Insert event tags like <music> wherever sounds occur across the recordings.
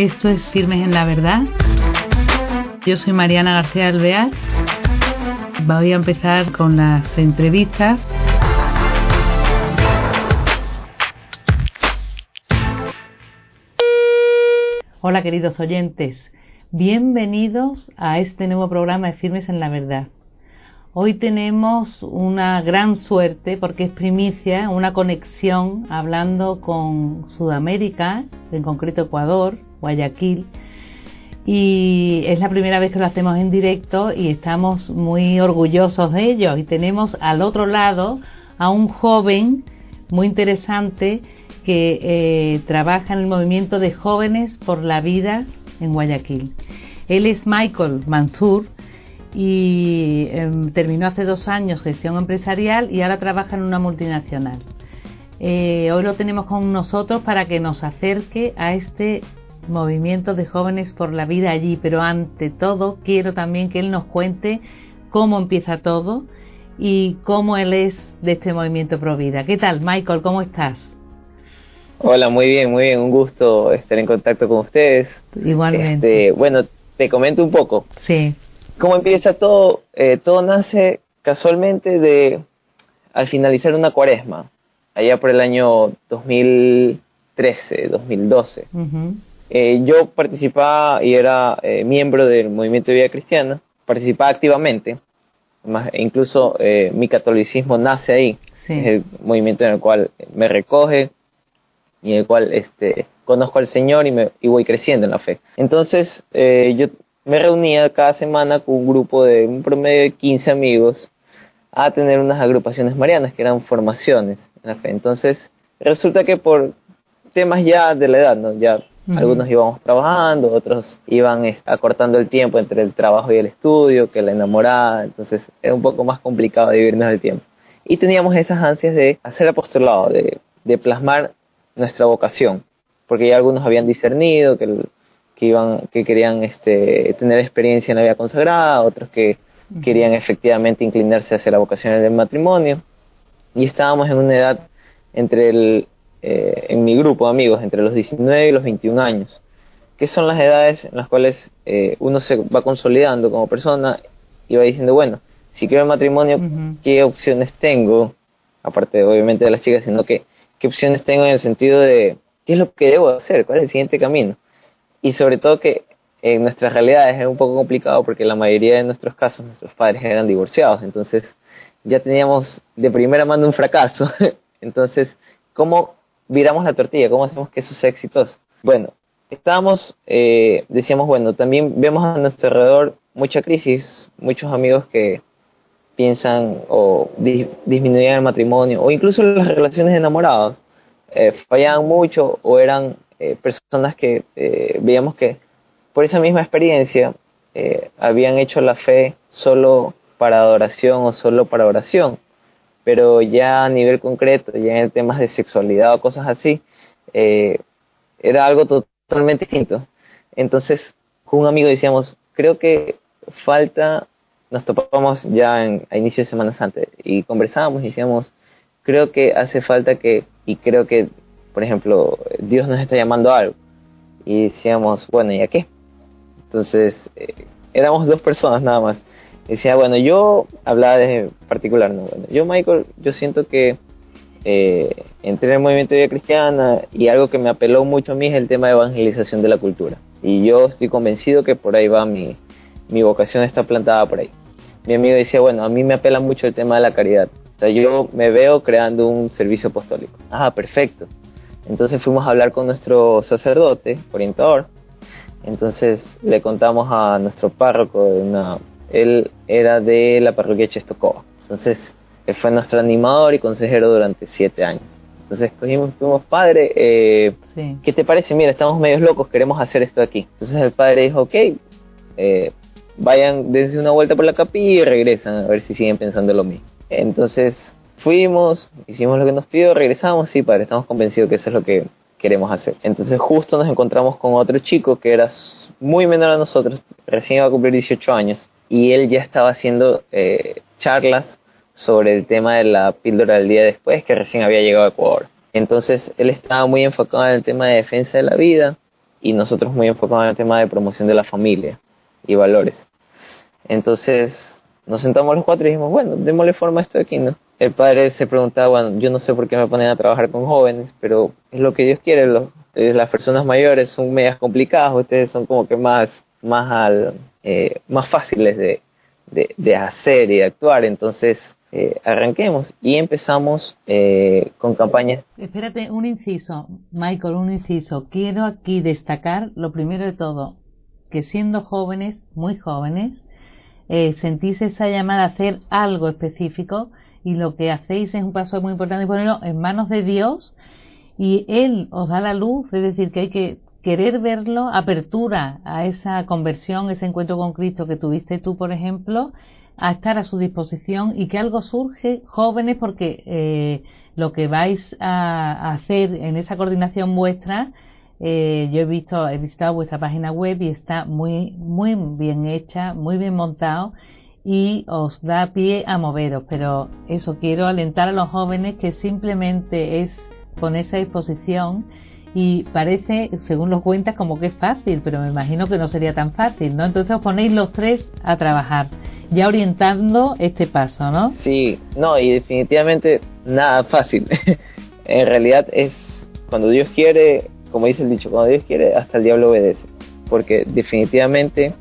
Esto es Firmes en la Verdad. Yo soy Mariana García Alvear. Voy a empezar con las entrevistas. Hola queridos oyentes, bienvenidos a este nuevo programa de Firmes en la Verdad. Hoy tenemos una gran suerte porque es primicia, una conexión hablando con Sudamérica, en concreto Ecuador, Guayaquil, y es la primera vez que lo hacemos en directo y estamos muy orgullosos de ello. Y tenemos al otro lado a un joven muy interesante que eh, trabaja en el movimiento de jóvenes por la vida en Guayaquil. Él es Michael Mansur y em, terminó hace dos años gestión empresarial y ahora trabaja en una multinacional. Eh, hoy lo tenemos con nosotros para que nos acerque a este movimiento de jóvenes por la vida allí, pero ante todo quiero también que él nos cuente cómo empieza todo y cómo él es de este movimiento Pro Vida. ¿Qué tal, Michael? ¿Cómo estás? Hola, muy bien, muy bien, un gusto estar en contacto con ustedes. Igualmente. Este, bueno, te comento un poco. Sí cómo empieza todo, eh, todo nace casualmente de al finalizar una cuaresma, allá por el año 2013, 2012. Eh, yo participaba y era eh, miembro del movimiento de vida cristiana, participaba activamente, más, incluso mi catolicismo nace ahí, es el movimiento en el cual me recoge y en el cual este, conozco al Señor y, me, y voy creciendo en la fe. Entonces, yo me reunía cada semana con un grupo de un promedio de 15 amigos a tener unas agrupaciones marianas que eran formaciones en la fe. Entonces, resulta que por temas ya de la edad, ¿no? Ya algunos íbamos trabajando, otros iban acortando el tiempo entre el trabajo y el estudio, que la enamorada, entonces era un poco más complicado dividirnos el tiempo. Y teníamos esas ansias de hacer apostolado, de, de plasmar nuestra vocación, porque ya algunos habían discernido que el, que iban, que querían este, tener experiencia en la vida consagrada, otros que querían efectivamente inclinarse hacia la vocación del matrimonio. Y estábamos en una edad entre el, eh, en mi grupo de amigos, entre los 19 y los 21 años, que son las edades en las cuales eh, uno se va consolidando como persona y va diciendo, bueno, si quiero el matrimonio, ¿qué opciones tengo? Aparte, obviamente, de las chicas, sino que, ¿qué opciones tengo en el sentido de qué es lo que debo hacer? ¿Cuál es el siguiente camino? y sobre todo que en nuestras realidades es un poco complicado porque la mayoría de nuestros casos nuestros padres eran divorciados, entonces ya teníamos de primera mano un fracaso. <laughs> entonces, ¿cómo viramos la tortilla? ¿Cómo hacemos que eso sea exitoso? Bueno, estábamos, eh, decíamos, bueno, también vemos a nuestro alrededor mucha crisis, muchos amigos que piensan o disminuían el matrimonio o incluso las relaciones de enamorados eh, fallaban mucho o eran eh, personas que eh, veíamos que por esa misma experiencia habían hecho la fe solo para adoración o solo para oración, pero ya a nivel concreto, ya en temas de sexualidad o cosas así, era algo totalmente distinto. Entonces, con un amigo decíamos, creo que falta, nos topamos ya en, a inicio de Semana Santa y conversábamos y decíamos, creo que hace falta que, y creo que por ejemplo, Dios nos está llamando a algo. Y decíamos, bueno, ¿y a qué? Entonces, eh, éramos dos personas nada más. Decía, bueno, yo hablaba de particular, ¿no? Bueno, yo, Michael, yo siento que eh, entré en el movimiento de vida cristiana y algo que me apeló mucho a mí es el tema de evangelización de la cultura. Y yo estoy convencido que por ahí va mi, mi vocación está plantada por ahí. Mi amigo decía, bueno, a mí me apela mucho el tema de la caridad. O sea, yo me veo creando un servicio apostólico. Ah, perfecto. Entonces fuimos a hablar con nuestro sacerdote, orientador. Entonces le contamos a nuestro párroco, una, él era de la parroquia Chestokova. Entonces él fue nuestro animador y consejero durante siete años. Entonces cogimos, fuimos padre, eh, ¿qué te parece? Mira, estamos medios locos, queremos hacer esto aquí. Entonces el padre dijo, ok, eh, vayan, dense una vuelta por la capilla y regresan a ver si siguen pensando lo mismo. Entonces Fuimos, hicimos lo que nos pidió, regresamos, sí, padre, estamos convencidos que eso es lo que queremos hacer. Entonces justo nos encontramos con otro chico que era muy menor a nosotros, recién iba a cumplir 18 años, y él ya estaba haciendo eh, charlas sobre el tema de la píldora del día después, que recién había llegado a Ecuador. Entonces él estaba muy enfocado en el tema de defensa de la vida y nosotros muy enfocados en el tema de promoción de la familia y valores. Entonces nos sentamos los cuatro y dijimos, bueno, démosle forma a esto aquí, ¿no? El padre se preguntaba, bueno, yo no sé por qué me ponen a trabajar con jóvenes, pero es lo que Dios quiere, eh, las personas mayores son medias complicadas, ustedes son como que más, más, al, eh, más fáciles de, de, hacer y de actuar, entonces eh, arranquemos y empezamos eh, con campañas. Espérate, un inciso, Michael, un inciso. Quiero aquí destacar lo primero de todo, que siendo jóvenes, muy jóvenes, eh, sentís esa llamada a hacer algo específico y lo que hacéis es un paso muy importante ponerlo en manos de Dios y Él os da la luz, es decir, que hay que querer verlo, apertura a esa conversión, ese encuentro con Cristo que tuviste tú, por ejemplo, a estar a su disposición y que algo surge, jóvenes, porque eh, lo que vais a, hacer en esa coordinación vuestra, eh, yo he visto, he visitado vuestra página web y está muy, muy bien hecha, muy bien montado y os da pie a moveros. Pero eso quiero alentar a los jóvenes que simplemente es ponerse a disposición y parece, según los cuentas, como que es fácil, pero me imagino que no sería tan fácil, ¿no? Entonces os ponéis los tres a trabajar, ya orientando este paso, ¿no? Sí, no, y definitivamente nada fácil. <laughs> en realidad es cuando Dios quiere, como dice el dicho, cuando Dios quiere, hasta el diablo obedece, porque definitivamente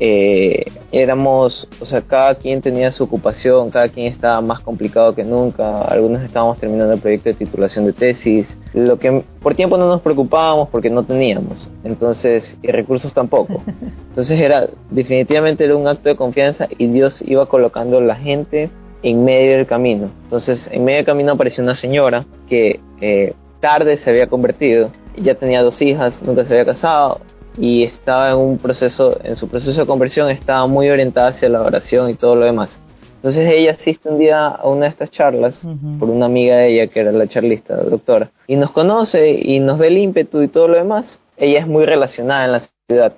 eh, éramos, o sea, cada quien tenía su ocupación, cada quien estaba más complicado que nunca, algunos estábamos terminando el proyecto de titulación de tesis, lo que por tiempo no nos preocupábamos porque no teníamos, entonces, y recursos tampoco. <laughs> Entonces era, definitivamente era un acto de confianza y Dios iba colocando la gente en medio del camino. Entonces, en medio del camino apareció una señora que eh, tarde se había convertido, ya tenía dos hijas, nunca se había casado, y estaba en un proceso, en su proceso de conversión estaba muy orientada hacia la oración y todo lo demás. Entonces ella asiste un día a una de estas charlas por una amiga de ella que era la charlista, la doctora, y nos conoce y nos ve el ímpetu y todo lo demás. Ella es muy relacionada en la ciudad,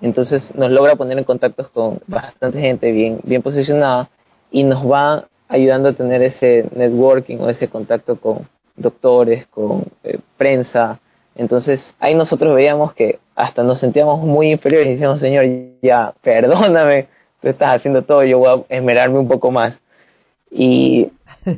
entonces nos logra poner en contacto con bastante gente bien, bien posicionada y nos va ayudando a tener ese networking o ese contacto con doctores, con eh, prensa, entonces ahí nosotros veíamos que hasta nos sentíamos muy inferiores y decíamos, Señor, ya, perdóname, tú estás haciendo todo, yo voy a esmerarme un poco más. Y... <laughs>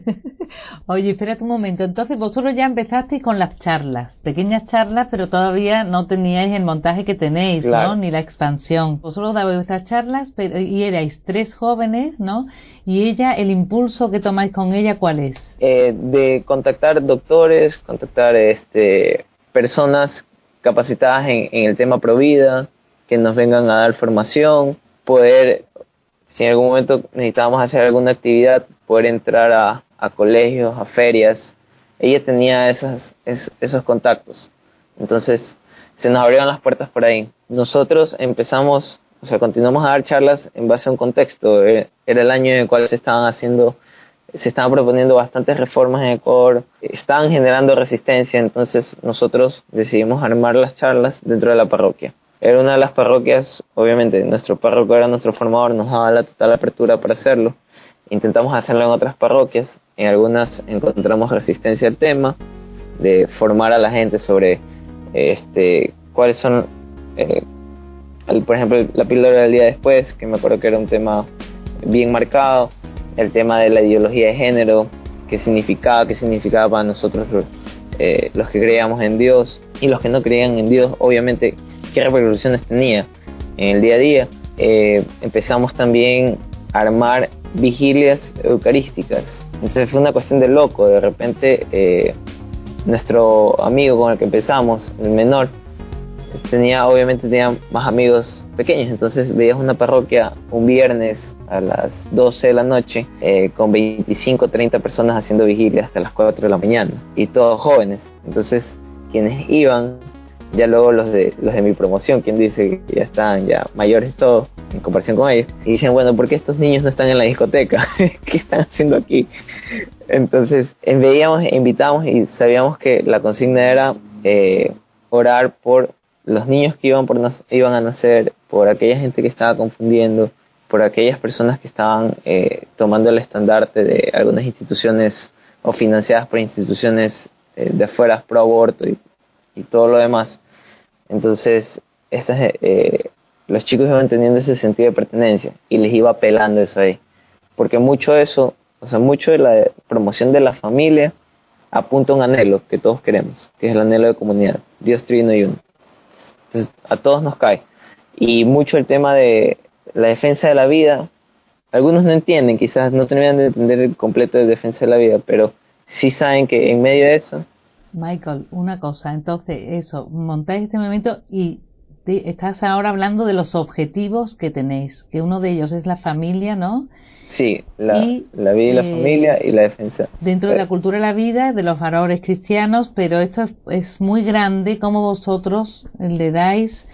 Oye, espérate un momento, entonces vosotros ya empezasteis con las charlas, pequeñas charlas, pero todavía no teníais el montaje que tenéis, ¿no? Ni la expansión. Vosotros dabais vuestras charlas pero, y erais tres jóvenes, ¿no? Y ella, el impulso que tomáis con ella, ¿cuál es? Eh, de contactar doctores, contactar este personas capacitadas en, el tema Provida, que nos vengan a dar formación, poder, si en algún momento necesitábamos hacer alguna actividad, poder entrar a, colegios, a ferias. Ella tenía esas, esos contactos. Entonces, se nos abrieron las puertas por ahí. Nosotros empezamos, o sea, continuamos a dar charlas en base a un contexto. Eh, era el año en el cual se estaban haciendo se estaban proponiendo bastantes reformas en Ecuador, estaban generando resistencia, entonces nosotros decidimos armar las charlas dentro de la parroquia. Era una de las parroquias, obviamente nuestro párroco era nuestro formador, nos daba la total apertura para hacerlo. Intentamos hacerlo en otras parroquias, en algunas encontramos resistencia al tema, de formar a la gente sobre este, cuáles son, eh, por ejemplo, la píldora del día después, que me acuerdo que era un tema bien marcado, el tema de la ideología de género, qué significaba, qué significaba para nosotros eh, los que creíamos en Dios y los que no creían en Dios, obviamente, qué repercusiones tenía en el día a día. Eh, empezamos también a armar vigilias eucarísticas. Entonces fue una cuestión de loco, de repente eh, nuestro amigo con el que empezamos, el menor, tenía obviamente tenía más amigos pequeños, entonces veías una parroquia un viernes a las 12 de la noche eh, con 25 30 personas haciendo vigilia hasta las 4 de la mañana y todos jóvenes entonces quienes iban ya luego los de los de mi promoción quien dice que ya están ya mayores todos en comparación con ellos y dicen bueno ¿por qué estos niños no están en la discoteca? <laughs> ¿qué están haciendo aquí? entonces veíamos invitábamos y sabíamos que la consigna era eh, orar por los niños que iban, por, iban a nacer, por aquella gente que estaba confundiendo, por aquellas personas que estaban eh, tomando el estandarte de algunas instituciones o financiadas por instituciones eh, de afuera pro aborto y, todo lo demás, Entonces, estas, eh, los chicos iban teniendo ese sentido de pertenencia y les iba pelando eso ahí. Porque mucho de eso, o sea, mucho de la promoción de la familia apunta a un anhelo que todos queremos, que es el anhelo de comunidad, Dios trino y uno. Entonces, a todos nos cae. Y mucho el tema de la defensa de la vida, algunos no entienden, quizás no terminan de entender el completo de defensa de la vida, pero sí saben que en medio de eso... Michael, una cosa, entonces eso, montáis este movimiento y estás ahora hablando de los objetivos que tenéis, que uno de ellos es la familia, ¿no? Sí, la, la vida y la eh, familia y la defensa. Dentro de la cultura de la vida, de los valores cristianos, pero esto es, muy grande, como vosotros le dais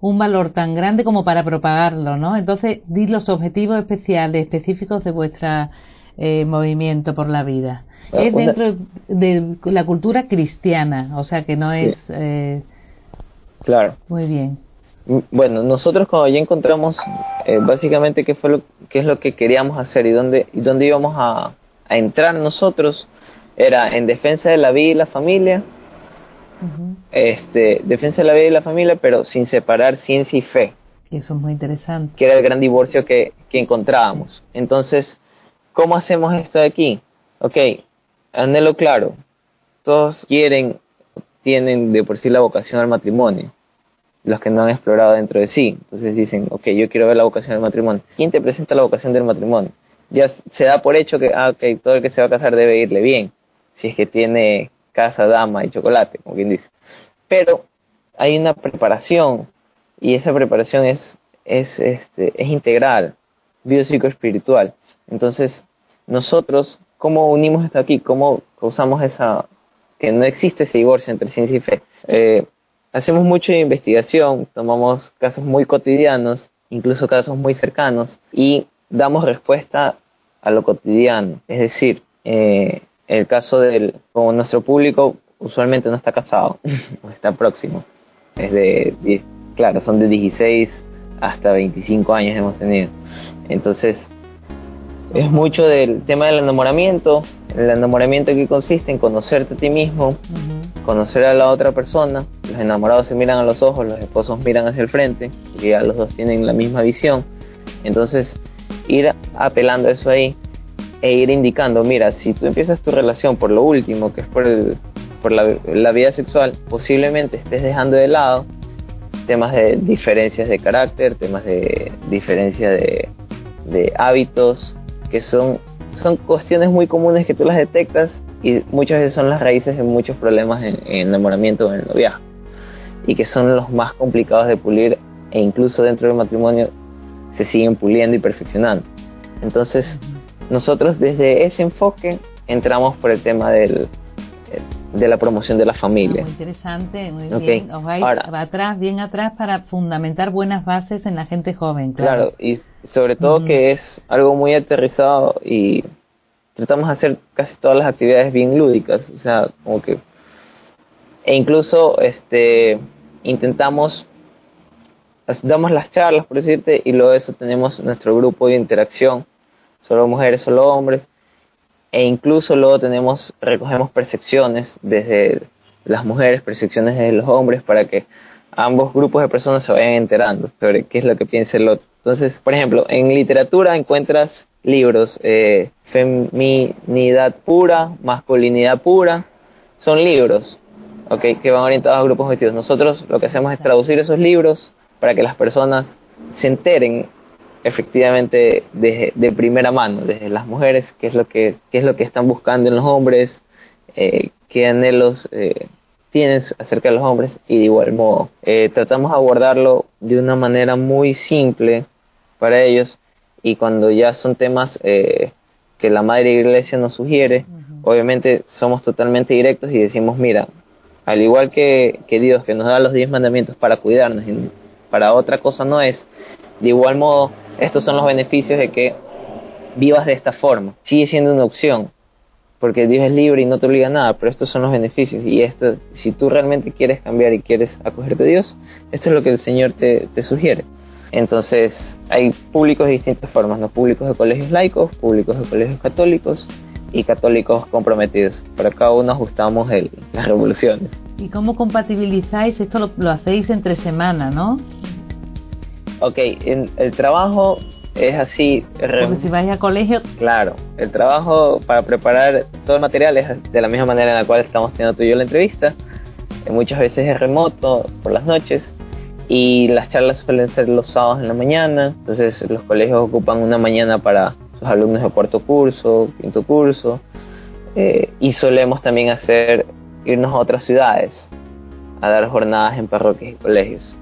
un valor tan grande como para propagarlo, ¿no? Entonces, di los objetivos especiales, específicos de vuestro eh, movimiento por la vida. Ah, es dentro de la cultura cristiana, o sea que no es... Eh, claro. Muy bien. Bueno, nosotros cuando ya encontramos eh, básicamente qué fue lo qué es lo que queríamos hacer y dónde y dónde íbamos a, entrar nosotros era en defensa de la vida y la familia, este defensa de la vida y la familia, pero sin separar ciencia y fe. Eso es muy interesante. Que era el gran divorcio que, que encontrábamos. Entonces, ¿cómo hacemos esto de aquí? Ok, anhelo claro. Todos quieren, tienen de por sí la vocación al matrimonio los que no han explorado dentro de sí. Entonces dicen, ok, yo quiero ver la vocación del matrimonio. ¿Quién te presenta la vocación del matrimonio? Ya se da por hecho que, ah, ok, todo el que se va a casar debe irle bien, si es que tiene casa, dama y chocolate, como quien dice. Pero hay una preparación y esa preparación es, es, este, es integral, biopsicoespiritual. Entonces, nosotros, ¿cómo unimos esto aquí? ¿Cómo causamos esa, que no existe ese divorcio entre ciencia y fe? Eh, hacemos mucha investigación, tomamos casos muy cotidianos, incluso casos muy cercanos, y damos respuesta a lo cotidiano. Es decir, eh, el caso del, como nuestro público usualmente no está casado, <laughs> o está próximo, es de, claro, son de 16 hasta 25 años hemos tenido. Entonces, es mucho del tema del enamoramiento. El enamoramiento que consiste en conocerte a ti mismo, conocer a la otra persona. Los enamorados se miran a los ojos, los esposos miran hacia el frente, porque ya los dos tienen la misma visión. Entonces, ir apelando a eso ahí e ir indicando, mira, si tú empiezas tu relación por lo último, que es por, el, por la, la vida sexual, posiblemente estés dejando de lado temas de diferencias de carácter, temas de diferencia de, de hábitos, que son, son cuestiones muy comunes que tú las detectas y muchas veces son las raíces de muchos problemas en, enamoramiento o en noviazgo y que son los más complicados de pulir e incluso dentro del matrimonio se siguen puliendo y perfeccionando. Entonces, nosotros desde ese enfoque entramos por el tema del, de la promoción de la familia. muy interesante, muy bien. Os vais atrás, bien atrás para fundamentar buenas bases en la gente joven. Claro, y sobre todo que es algo muy aterrizado y tratamos de hacer casi todas las actividades bien lúdicas, o sea, como que e incluso este intentamos damos las charlas por decirte y luego de eso tenemos nuestro grupo de interacción solo mujeres solo hombres. E incluso luego tenemos recogemos percepciones desde las mujeres percepciones de los hombres para que ambos grupos de personas se vayan enterando sobre qué es lo que piensa el otro. Entonces por ejemplo en literatura encuentras libros eh, feminidad pura, masculinidad pura, son libros okay, que van orientados a grupos objetivos. Nosotros lo que hacemos es traducir esos libros para que las personas se enteren efectivamente de, de primera mano, desde las mujeres, qué es lo que, qué es lo que están buscando en los hombres, eh, qué anhelos eh, tienen acerca de los hombres. Y de igual modo eh, tratamos de abordarlo de una manera muy simple para ellos. Y cuando ya son temas eh, que la Madre Iglesia nos sugiere, obviamente somos totalmente directos y decimos, mira, al igual que, que Dios que nos da los diez mandamientos para cuidarnos y para otra cosa no es, de igual modo, estos son los beneficios de que vivas de esta forma. Sigue siendo una opción, porque Dios es libre y no te obliga a nada, pero estos son los beneficios y esto, si tú realmente quieres cambiar y quieres acogerte a Dios, esto es lo que el Señor te, sugiere. Entonces, hay públicos de distintas formas, ¿no? Públicos de colegios laicos, públicos de colegios católicos y católicos comprometidos. Para cada uno ajustamos el, las revoluciones. ¿Y cómo compatibilizáis? Esto lo, hacéis entre semana, ¿no? Ok, el trabajo es así. Porque si vais a colegio. Claro, el trabajo para preparar todo el material es de la misma manera en la cual estamos teniendo tú y yo la entrevista. Muchas veces es remoto, por las noches. Y las charlas suelen ser los sábados en la mañana. Entonces los colegios ocupan una mañana para sus alumnos de cuarto curso, quinto curso. Eh, y solemos también hacer irnos a otras ciudades a dar jornadas en parroquias y colegios.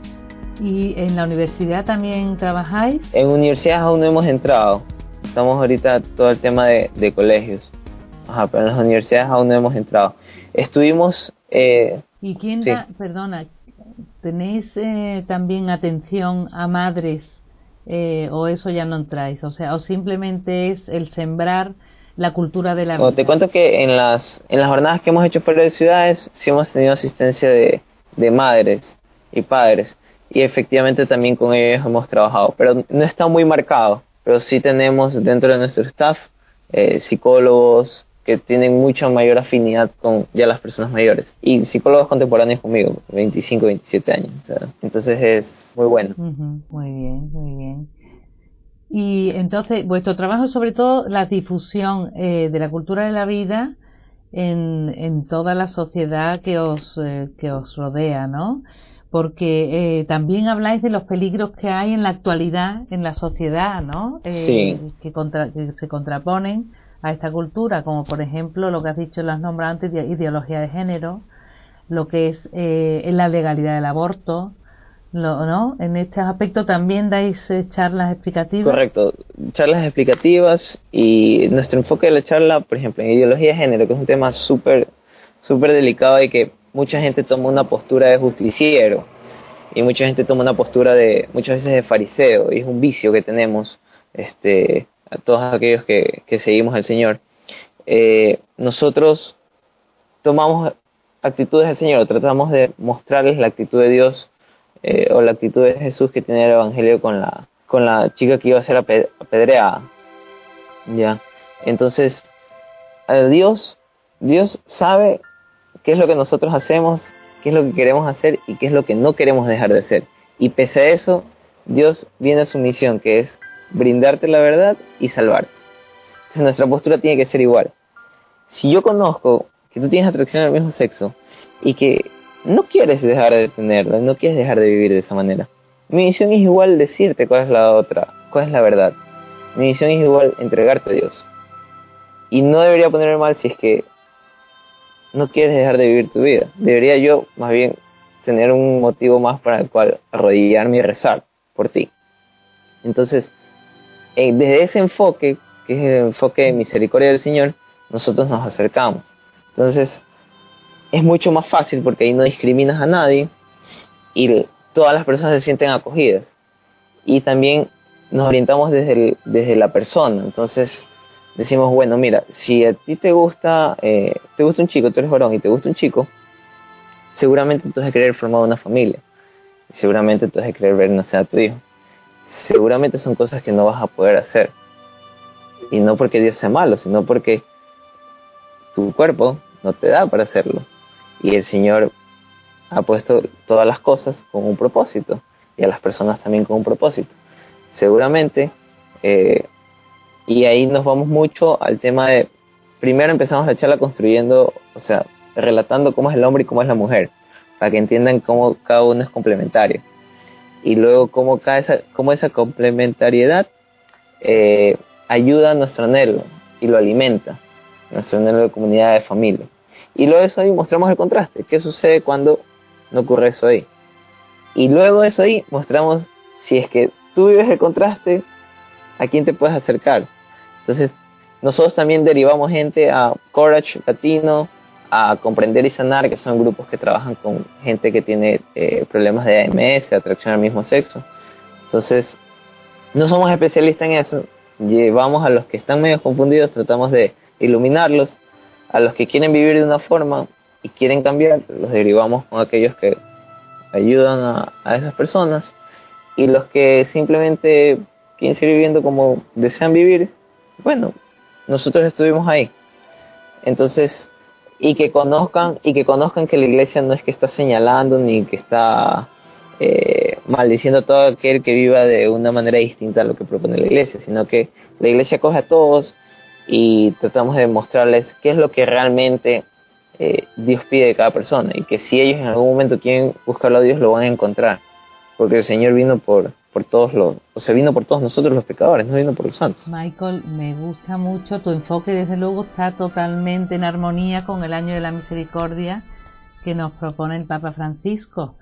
¿Y en la universidad también trabajáis? En universidades aún no hemos entrado. Estamos ahorita todo el tema de, colegios. Ajá, pero en las universidades aún no hemos entrado. Estuvimos... Eh, ¿Y quién da, perdona, tenéis eh, también atención a madres eh, o eso ya no entráis? O sea, o simplemente es el sembrar la cultura de la vida. te cuento que en las, en las jornadas que hemos hecho fuera de ciudades sí hemos tenido asistencia de, de madres y padres y efectivamente también con ellos hemos trabajado, pero no está muy marcado, pero sí tenemos dentro de nuestro staff eh, psicólogos que tienen mucha mayor afinidad con ya las personas mayores y psicólogos contemporáneos conmigo, 25, 27 años, entonces es muy bueno. muy bien, muy bien. Y entonces, vuestro trabajo sobre todo la difusión eh, de la cultura de la vida en, en toda la sociedad que os, eh, que os rodea, ¿no? Porque eh, también habláis de los peligros que hay en la actualidad en la sociedad, ¿no? Eh, que, se contraponen a esta cultura, como por ejemplo lo que has dicho las nombrantes de ideología de género, lo que es eh, la legalidad del aborto, ¿no? En este aspecto también dais eh, charlas explicativas. Correcto, charlas explicativas y nuestro enfoque de la charla, por ejemplo, en ideología de género, que es un tema súper, súper delicado y que mucha gente toma una postura de justiciero y mucha gente toma una postura de muchas veces de fariseo y es un vicio que tenemos este a todos aquellos que, seguimos al Señor. Eh, nosotros tomamos actitudes del Señor tratamos de mostrarles la actitud de Dios eh, o la actitud de Jesús que tiene el Evangelio con la con la chica que iba a ser apedreada. Ya. Entonces Dios Dios sabe qué es lo que nosotros hacemos, qué es lo que queremos hacer y qué es lo que no queremos dejar de hacer. Y pese a eso, Dios viene a su misión, que es brindarte la verdad y salvarte. Entonces, nuestra postura tiene que ser igual. Si yo conozco que tú tienes atracción al mismo sexo y que no quieres dejar de tenerla, no quieres dejar de vivir de esa manera, mi misión es igual decirte cuál es la otra, cuál es la verdad. Mi misión es igual entregarte a Dios. Y no debería ponerme mal si es que no quieres dejar de vivir tu vida. Debería yo más bien tener un motivo más para el cual arrodillarme y rezar por ti. Entonces, eh, desde ese enfoque, que es el enfoque de misericordia del Señor, nosotros nos acercamos. Entonces, es mucho más fácil porque ahí no discriminas a nadie y todas las personas se sienten acogidas. Y también nos orientamos desde, desde la persona. Entonces, decimos, bueno, mira, si a ti te gusta, eh, te gusta un chico, tú eres varón y te gusta un chico, seguramente tú vas a querer formar una familia. Seguramente tú vas a querer ver nacer a tu hijo. Seguramente son cosas que no vas a poder hacer. Y no porque Dios sea malo, sino porque tu cuerpo no te da para hacerlo. Y el Señor ha puesto todas las cosas con un propósito y a las personas también con un propósito. Seguramente eh, y ahí nos vamos mucho al tema de, primero empezamos la charla construyendo, o sea, relatando cómo es el hombre y cómo es la mujer, para que entiendan cómo cada uno es complementario. Y luego cómo, cada esa, cómo esa complementariedad eh, ayuda a nuestro anhelo y lo alimenta, nuestro anhelo de comunidad, de familia. Y luego eso ahí mostramos el contraste, qué sucede cuando no ocurre eso ahí. Y luego de eso ahí mostramos si es que tú vives el contraste, a quién te puedes acercar. Entonces, nosotros también derivamos gente a Courage Latino, a Comprender y Sanar, que son grupos que trabajan con gente que tiene eh, problemas de AMS, atracción al mismo sexo. Entonces, no somos especialistas en eso, llevamos a los que están medio confundidos, tratamos de iluminarlos, a los que quieren vivir de una forma y quieren cambiar, los derivamos con aquellos que ayudan a, a esas personas. Y los que simplemente quieren seguir viviendo como desean vivir, bueno, nosotros estuvimos ahí. Entonces, y que conozcan y que conozcan que la iglesia no es que está señalando ni que está eh, maldiciendo a todo aquel que viva de una manera distinta a lo que propone la iglesia, sino que la iglesia coge a todos y tratamos de mostrarles qué es lo que realmente eh, Dios pide de cada persona y que si ellos en algún momento quieren buscarlo a Dios lo van a encontrar, porque el Señor vino por, por todos los, o sea, vino por todos nosotros los pecadores, no vino por los santos. Michael, me gusta mucho tu enfoque, desde luego está totalmente en armonía con el año de la misericordia que nos propone el Papa Francisco.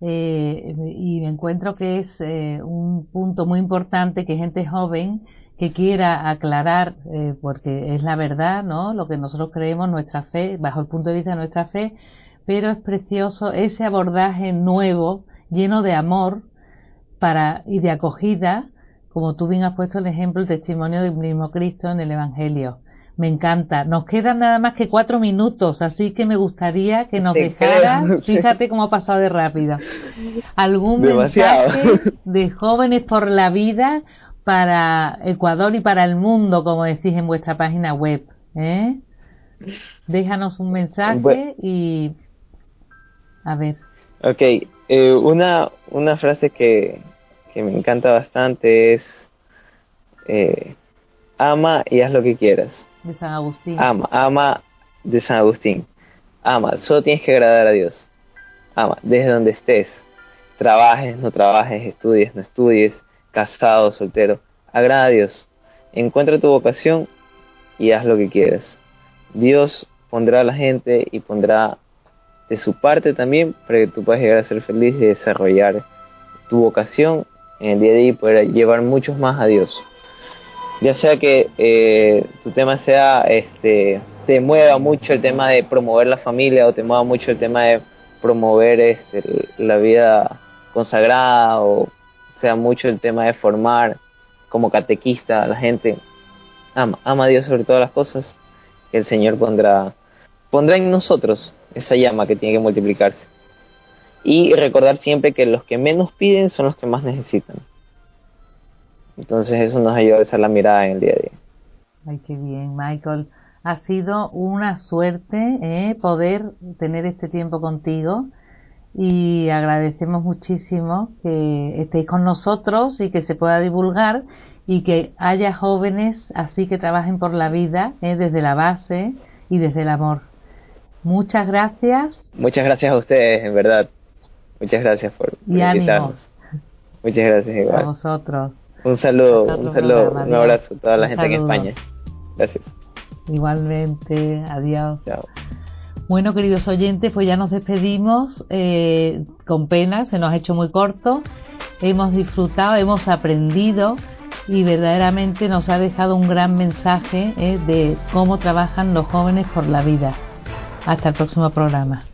Eh, y me encuentro que es eh, un punto muy importante que gente joven que quiera aclarar, eh, porque es la verdad, ¿no? Lo que nosotros creemos, nuestra fe, bajo el punto de vista de nuestra fe, pero es precioso ese abordaje nuevo, lleno de amor para, y de acogida, como tú bien has puesto el ejemplo, el testimonio del mismo Cristo en el Evangelio. Me encanta. Nos quedan nada más que cuatro minutos, así que me gustaría que nos dejaras, fíjate cómo ha pasado de rápido, algún mensaje de jóvenes por la vida para Ecuador y para el mundo, como decís en vuestra página web. ¿eh? Déjanos un mensaje y a ver. Ok, eh, una, una frase que, que me encanta bastante es eh, ama y haz lo que quieras. De San Agustín. Ama, ama de San Agustín. Ama, solo tienes que agradar a Dios. Ama, desde donde estés. Trabajes, no trabajes, estudies, no estudies casado, soltero, agrada a Dios. Encuentra tu vocación y haz lo que quieras. Dios pondrá a la gente y pondrá de su parte también para que tú puedas llegar a ser feliz y desarrollar tu vocación en el día de hoy poder llevar muchos más a Dios. Ya sea que eh, tu tema sea, este, te mueva mucho el tema de promover la familia o te mueva mucho el tema de promover este, la vida consagrada o sea mucho el tema de formar como catequista a la gente. Ama, ama a Dios sobre todas las cosas. El Señor pondrá, pondrá en nosotros esa llama que tiene que multiplicarse. Y recordar siempre que los que menos piden son los que más necesitan. Entonces eso nos ayuda a hacer la mirada en el día a día. Ay, qué bien, Michael. Ha sido una suerte eh, poder tener este tiempo contigo y agradecemos muchísimo que estéis con nosotros y que se pueda divulgar y que haya jóvenes así que trabajen por la vida ¿eh? desde la base y desde el amor. Muchas gracias. Muchas gracias a ustedes, en verdad. Muchas gracias por, invitarnos. Muchas gracias igual. A vosotros. Un saludo, un saludo, un abrazo a toda la gente en España. Gracias. Igualmente, adiós. Chao. Bueno, queridos oyentes, pues ya nos despedimos eh, con pena, se nos ha hecho muy corto. Hemos disfrutado, hemos aprendido y verdaderamente nos ha dejado un gran mensaje eh, de cómo trabajan los jóvenes por la vida. Hasta el próximo programa.